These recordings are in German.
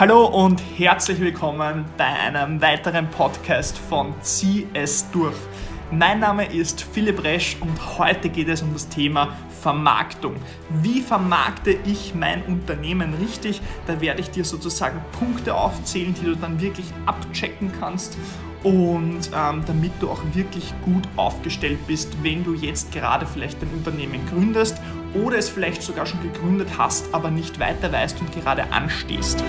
Hallo und herzlich willkommen bei einem weiteren Podcast von Zieh es durch. Mein Name ist Philipp Resch und heute geht es um das Thema Vermarktung. Wie vermarkte ich mein Unternehmen richtig? Da werde ich dir sozusagen Punkte aufzählen, die du dann wirklich abchecken kannst und ähm, damit du auch wirklich gut aufgestellt bist, wenn du jetzt gerade vielleicht ein Unternehmen gründest oder es vielleicht sogar schon gegründet hast, aber nicht weiter weißt und gerade anstehst.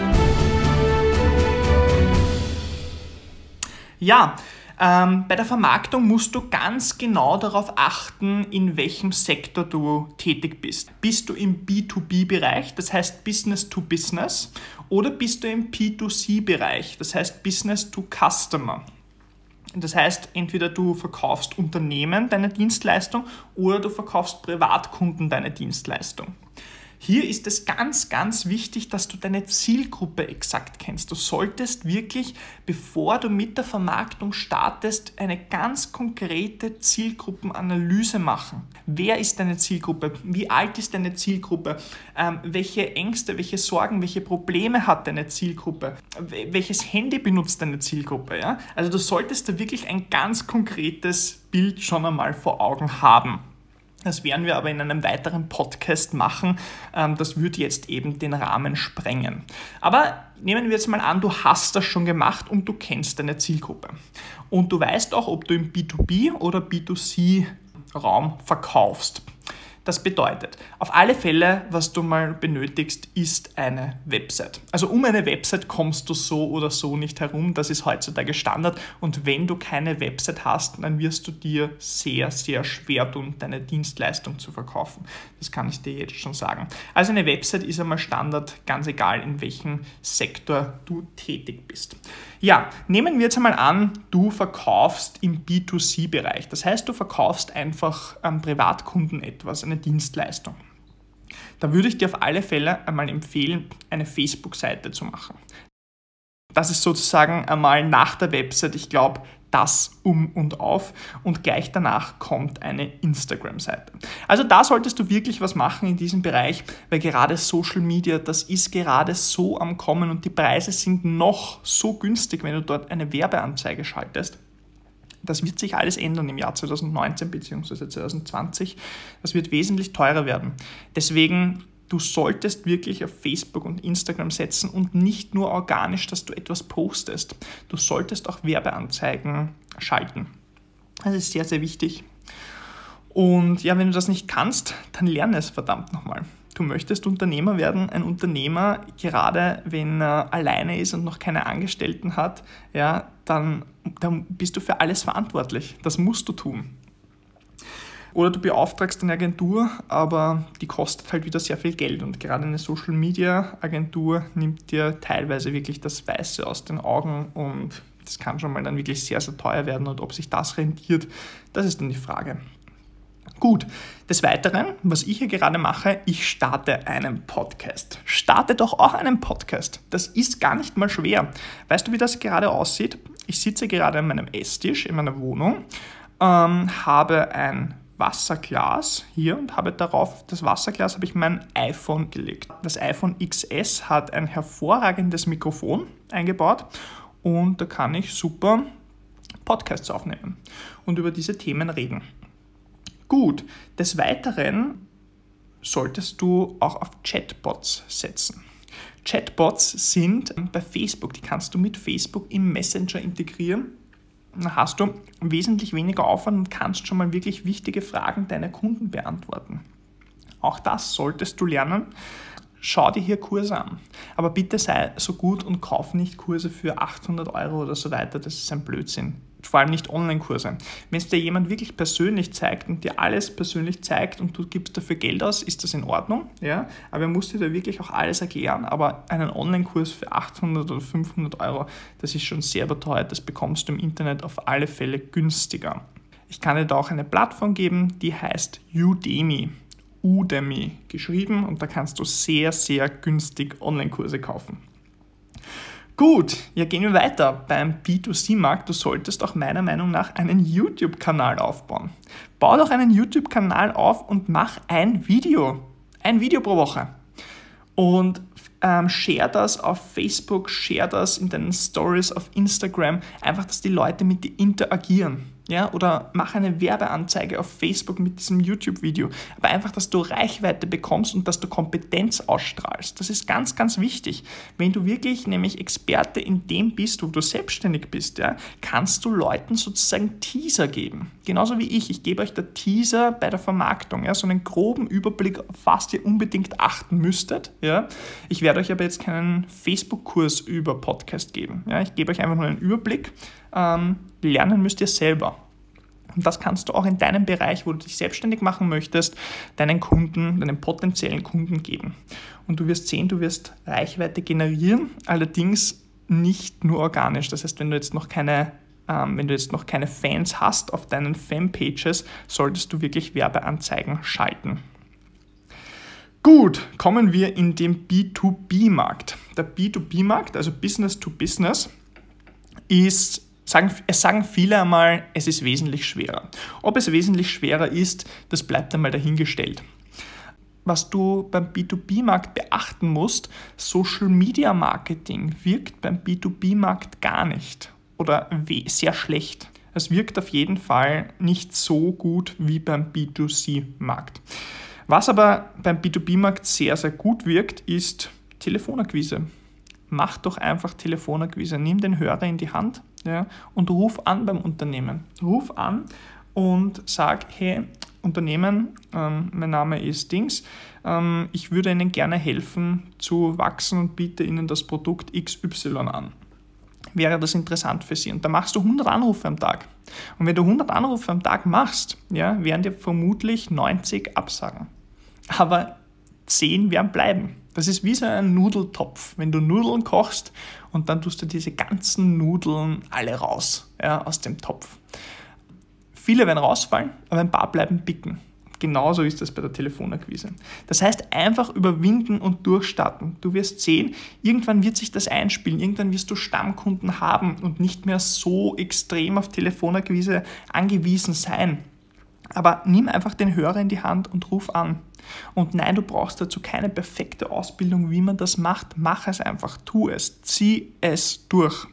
Ja, ähm, bei der Vermarktung musst du ganz genau darauf achten, in welchem Sektor du tätig bist. Bist du im B2B-Bereich, das heißt Business to Business, oder bist du im P2C-Bereich, das heißt Business to Customer? Das heißt, entweder du verkaufst Unternehmen deine Dienstleistung oder du verkaufst Privatkunden deine Dienstleistung. Hier ist es ganz, ganz wichtig, dass du deine Zielgruppe exakt kennst. Du solltest wirklich, bevor du mit der Vermarktung startest, eine ganz konkrete Zielgruppenanalyse machen. Wer ist deine Zielgruppe? Wie alt ist deine Zielgruppe? Ähm, welche Ängste, welche Sorgen, welche Probleme hat deine Zielgruppe? Welches Handy benutzt deine Zielgruppe? Ja? Also du solltest da wirklich ein ganz konkretes Bild schon einmal vor Augen haben. Das werden wir aber in einem weiteren Podcast machen. Ähm, das würde jetzt eben den Rahmen sprengen. Aber nehmen wir jetzt mal an, du hast das schon gemacht und du kennst deine Zielgruppe. Und du weißt auch, ob du im B2B oder B2C Raum verkaufst. Das bedeutet, auf alle Fälle, was du mal benötigst, ist eine Website. Also um eine Website kommst du so oder so nicht herum. Das ist heutzutage Standard. Und wenn du keine Website hast, dann wirst du dir sehr, sehr schwer tun, deine Dienstleistung zu verkaufen. Das kann ich dir jetzt schon sagen. Also eine Website ist einmal Standard, ganz egal in welchem Sektor du tätig bist. Ja, nehmen wir jetzt einmal an, du verkaufst im B2C-Bereich. Das heißt, du verkaufst einfach an Privatkunden etwas, eine Dienstleistung. Da würde ich dir auf alle Fälle einmal empfehlen, eine Facebook-Seite zu machen. Das ist sozusagen einmal nach der Website, ich glaube, das um und auf und gleich danach kommt eine Instagram-Seite. Also da solltest du wirklich was machen in diesem Bereich, weil gerade Social Media, das ist gerade so am Kommen und die Preise sind noch so günstig, wenn du dort eine Werbeanzeige schaltest. Das wird sich alles ändern im Jahr 2019 bzw. 2020. Das wird wesentlich teurer werden. Deswegen du solltest wirklich auf Facebook und Instagram setzen und nicht nur organisch, dass du etwas postest. Du solltest auch Werbeanzeigen schalten. Das ist sehr, sehr wichtig. Und ja, wenn du das nicht kannst, dann lerne es verdammt nochmal. Du möchtest Unternehmer werden, ein Unternehmer, gerade wenn er alleine ist und noch keine Angestellten hat, ja, dann, dann bist du für alles verantwortlich. Das musst du tun. Oder du beauftragst eine Agentur, aber die kostet halt wieder sehr viel Geld. Und gerade eine Social Media Agentur nimmt dir teilweise wirklich das Weiße aus den Augen und das kann schon mal dann wirklich sehr, sehr teuer werden. Und ob sich das rentiert, das ist dann die Frage. Gut, des Weiteren, was ich hier gerade mache, ich starte einen Podcast. Starte doch auch einen Podcast. Das ist gar nicht mal schwer. Weißt du, wie das gerade aussieht? Ich sitze gerade an meinem Esstisch in meiner Wohnung, ähm, habe ein Wasserglas hier und habe darauf, das Wasserglas habe ich mein iPhone gelegt. Das iPhone XS hat ein hervorragendes Mikrofon eingebaut und da kann ich super Podcasts aufnehmen und über diese Themen reden. Gut, des Weiteren solltest du auch auf Chatbots setzen. Chatbots sind bei Facebook, die kannst du mit Facebook im Messenger integrieren hast du wesentlich weniger Aufwand und kannst schon mal wirklich wichtige Fragen deiner Kunden beantworten. Auch das solltest du lernen. Schau dir hier Kurse an. Aber bitte sei so gut und kauf nicht Kurse für 800 Euro oder so weiter. Das ist ein Blödsinn vor allem nicht Online-Kurse. Wenn es dir jemand wirklich persönlich zeigt und dir alles persönlich zeigt und du gibst dafür Geld aus, ist das in Ordnung, ja, aber er muss dir da wirklich auch alles erklären, aber einen Online-Kurs für 800 oder 500 Euro, das ist schon sehr überteuert, das bekommst du im Internet auf alle Fälle günstiger. Ich kann dir da auch eine Plattform geben, die heißt Udemy. Udemy geschrieben und da kannst du sehr, sehr günstig Online-Kurse kaufen. Gut, ja gehen wir weiter. Beim B2C-Markt, du solltest auch meiner Meinung nach einen YouTube-Kanal aufbauen. Bau doch einen YouTube-Kanal auf und mach ein Video. Ein Video pro Woche. Und ähm, share das auf Facebook, share das in deinen Stories auf Instagram, einfach, dass die Leute mit dir interagieren ja, oder mach eine Werbeanzeige auf Facebook mit diesem YouTube-Video. Aber einfach, dass du Reichweite bekommst und dass du Kompetenz ausstrahlst. Das ist ganz, ganz wichtig. Wenn du wirklich nämlich Experte in dem bist, wo du selbstständig bist, ja, kannst du Leuten sozusagen Teaser geben. Genauso wie ich. Ich gebe euch der Teaser bei der Vermarktung, ja, so einen groben Überblick, auf was ihr unbedingt achten müsstet. Ja. Ich werde euch aber jetzt keinen Facebook-Kurs über Podcast geben. Ja. Ich gebe euch einfach nur einen Überblick. Ähm, lernen müsst ihr selber. Und das kannst du auch in deinem Bereich, wo du dich selbstständig machen möchtest, deinen Kunden, deinen potenziellen Kunden geben. Und du wirst sehen, du wirst Reichweite generieren, allerdings nicht nur organisch. Das heißt, wenn du jetzt noch keine ähm, wenn du jetzt noch keine Fans hast auf deinen Fanpages, solltest du wirklich Werbeanzeigen schalten. Gut, kommen wir in den B2B-Markt. Der B2B-Markt, also Business to Business, ist sagen, es sagen viele einmal, es ist wesentlich schwerer. Ob es wesentlich schwerer ist, das bleibt einmal dahingestellt. Was du beim B2B-Markt beachten musst, Social Media Marketing wirkt beim B2B-Markt gar nicht oder sehr schlecht. Es wirkt auf jeden Fall nicht so gut wie beim B2C-Markt. Was aber beim B2B-Markt sehr, sehr gut wirkt, ist Telefonakquise. Mach doch einfach Telefonakquise. Nimm den Hörer in die Hand, ja, und ruf an beim Unternehmen. Ruf an und sag, hey, Unternehmen, ähm, mein Name ist Dings, ähm, ich würde Ihnen gerne helfen zu wachsen und biete Ihnen das Produkt XY an. Wäre das interessant für Sie? Und da machst du 100 Anrufe am Tag. Und wenn du 100 Anrufe am Tag machst, ja, werden dir vermutlich 90 absagen. Aber 10 werden bleiben. Das ist wie so ein Nudeltopf. Wenn du Nudeln kochst und dann tust du diese ganzen Nudeln alle raus ja, aus dem Topf. Viele werden rausfallen, aber ein paar bleiben bicken. Genauso ist das bei der Telefonakquise. Das heißt, einfach überwinden und durchstarten. Du wirst sehen, irgendwann wird sich das einspielen, irgendwann wirst du Stammkunden haben und nicht mehr so extrem auf Telefonakquise angewiesen sein. Aber nimm einfach den Hörer in die Hand und ruf an. Und nein, du brauchst dazu keine perfekte Ausbildung, wie man das macht. Mach es einfach, tu es, zieh es durch.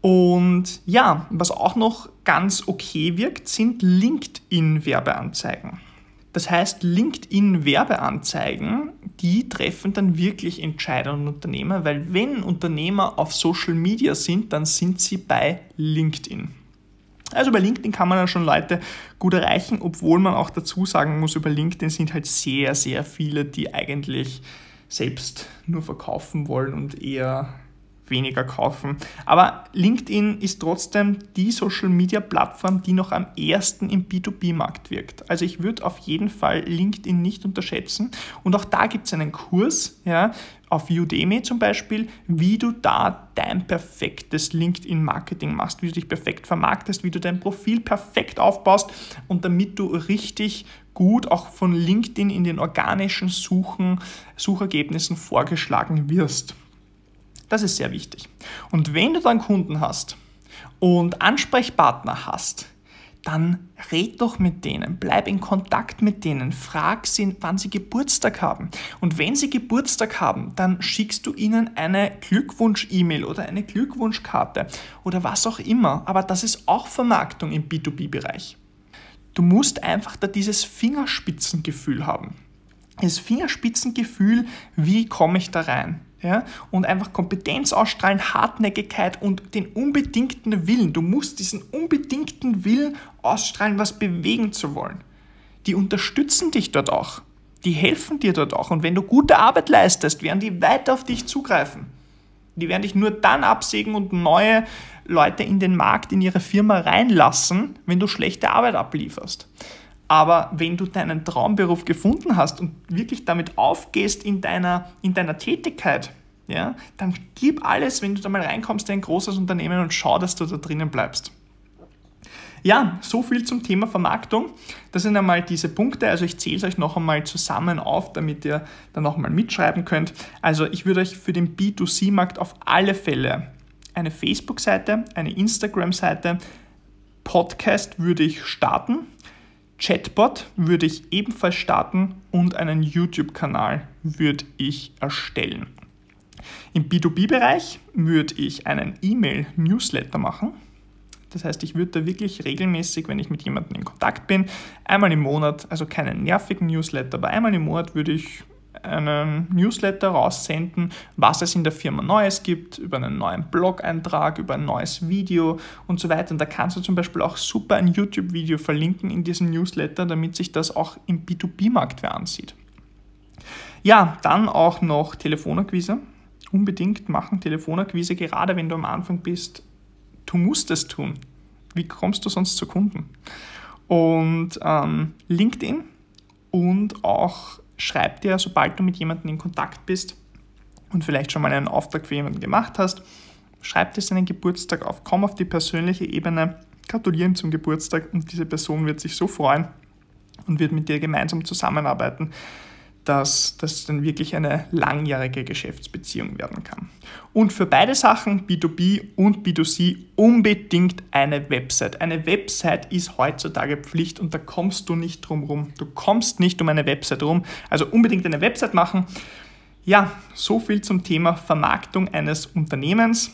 Und ja, was auch noch ganz okay wirkt, sind LinkedIn-Werbeanzeigen. Das heißt, LinkedIn-Werbeanzeigen, die treffen dann wirklich Entscheider und Unternehmer, weil wenn Unternehmer auf Social Media sind, dann sind sie bei LinkedIn. Also bei LinkedIn kann man ja schon Leute gut erreichen, obwohl man auch dazu sagen muss, über LinkedIn sind halt sehr, sehr viele, die eigentlich selbst nur verkaufen wollen und eher weniger kaufen. Aber LinkedIn ist trotzdem die Social-Media-Plattform, die noch am ersten im B2B-Markt wirkt. Also ich würde auf jeden Fall LinkedIn nicht unterschätzen. Und auch da gibt es einen Kurs, ja, auf Udemy zum Beispiel, wie du da dein perfektes LinkedIn-Marketing machst, wie du dich perfekt vermarktest, wie du dein Profil perfekt aufbaust und damit du richtig gut auch von LinkedIn in den organischen Suchen, Suchergebnissen vorgeschlagen wirst. Das ist sehr wichtig. Und wenn du dann Kunden hast und Ansprechpartner hast, dann red doch mit denen, bleib in Kontakt mit denen, frag sie, wann sie Geburtstag haben. Und wenn sie Geburtstag haben, dann schickst du ihnen eine Glückwunsch-E-Mail oder eine Glückwunschkarte oder was auch immer. Aber das ist auch Vermarktung im B2B-Bereich. Du musst einfach da dieses Fingerspitzengefühl haben. Das Fingerspitzengefühl, wie komme ich da rein? Ja, und einfach Kompetenz ausstrahlen, Hartnäckigkeit und den unbedingten Willen. Du musst diesen unbedingten Willen ausstrahlen, was bewegen zu wollen. Die unterstützen dich dort auch. Die helfen dir dort auch. Und wenn du gute Arbeit leistest, werden die weiter auf dich zugreifen. Die werden dich nur dann absägen und neue Leute in den Markt, in ihre Firma reinlassen, wenn du schlechte Arbeit ablieferst. Aber wenn du deinen Traumberuf gefunden hast und wirklich damit aufgehst in deiner, in deiner Tätigkeit, ja, dann gib alles, wenn du da mal reinkommst in ein großes Unternehmen und schau, dass du da drinnen bleibst. Ja, so viel zum Thema Vermarktung. Das sind einmal diese Punkte. Also ich zähle es euch noch einmal zusammen auf, damit ihr dann noch mal mitschreiben könnt. Also ich würde euch für den B2C-Markt auf alle Fälle eine Facebook-Seite, eine Instagram-Seite, Podcast würde ich starten. Chatbot würde ich ebenfalls starten und einen YouTube-Kanal würde ich erstellen. Im B2B-Bereich würde ich einen E-Mail-Newsletter machen. Das heißt, ich würde da wirklich regelmäßig, wenn ich mit jemandem in Kontakt bin, einmal im Monat, also keinen nervigen Newsletter, aber einmal im Monat würde ich einen Newsletter raussenden, was es in der Firma Neues gibt, über einen neuen Blog-Eintrag, über ein neues Video und so weiter. Und da kannst du zum Beispiel auch super ein YouTube-Video verlinken in diesem Newsletter, damit sich das auch im B2B-Markt wer ansieht. Ja, dann auch noch Telefonakquise. Unbedingt machen Telefonakquise, gerade wenn du am Anfang bist. Du musst es tun. Wie kommst du sonst zu Kunden? Und ähm, LinkedIn und auch schreib dir, sobald du mit jemandem in Kontakt bist und vielleicht schon mal einen Auftrag für jemanden gemacht hast, schreib dir seinen Geburtstag auf, komm auf die persönliche Ebene, gratulieren zum Geburtstag und diese Person wird sich so freuen und wird mit dir gemeinsam zusammenarbeiten dass das dann wirklich eine langjährige Geschäftsbeziehung werden kann. Und für beide Sachen, B2B und B2C, unbedingt eine Website. Eine Website ist heutzutage Pflicht und da kommst du nicht drum rum. Du kommst nicht um eine Website rum. Also unbedingt eine Website machen. Ja, so viel zum Thema Vermarktung eines Unternehmens.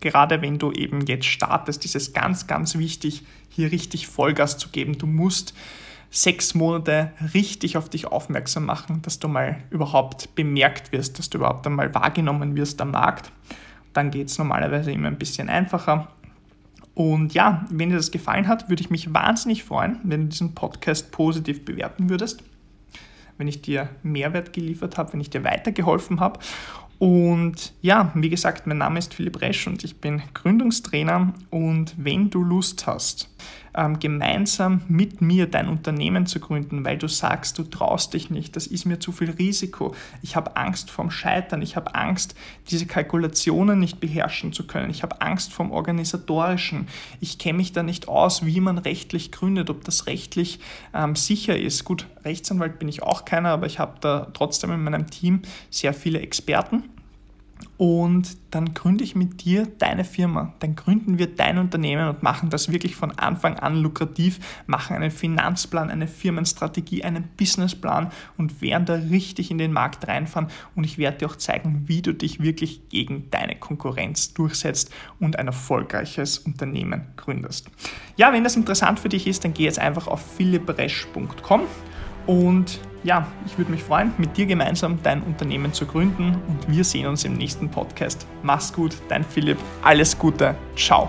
Gerade wenn du eben jetzt startest, ist es ganz, ganz wichtig, hier richtig Vollgas zu geben. Du musst sechs Monate richtig auf dich aufmerksam machen, dass du mal überhaupt bemerkt wirst, dass du überhaupt einmal wahrgenommen wirst am Markt. Dann geht es normalerweise immer ein bisschen einfacher. Und ja, wenn dir das gefallen hat, würde ich mich wahnsinnig freuen, wenn du diesen Podcast positiv bewerten würdest, wenn ich dir Mehrwert geliefert habe, wenn ich dir weitergeholfen habe. Und ja, wie gesagt, mein Name ist Philipp Resch und ich bin Gründungstrainer. Und wenn du Lust hast, ähm, gemeinsam mit mir dein Unternehmen zu gründen, weil du sagst, du traust dich nicht, das ist mir zu viel Risiko, ich habe Angst vorm Scheitern, ich habe Angst, diese Kalkulationen nicht beherrschen zu können, ich habe Angst vom Organisatorischen, ich kenne mich da nicht aus, wie man rechtlich gründet, ob das rechtlich ähm, sicher ist. Gut, Rechtsanwalt bin ich auch keiner, aber ich habe da trotzdem in meinem Team sehr viele Experten und dann gründe ich mit dir deine Firma. Dann gründen wir dein Unternehmen und machen das wirklich von Anfang an lukrativ, machen einen Finanzplan, eine Firmenstrategie, einen Businessplan und werden da richtig in den Markt reinfahren. Und ich werde dir auch zeigen, wie du dich wirklich gegen deine Konkurrenz durchsetzt und ein erfolgreiches Unternehmen gründest. Ja, wenn das interessant für dich ist, dann geh jetzt einfach auf philippresch.com und ja, ich würde mich freuen, mit dir gemeinsam dein Unternehmen zu gründen und wir sehen uns im nächsten Podcast. Mach's gut, dein Philipp, alles Gute, ciao.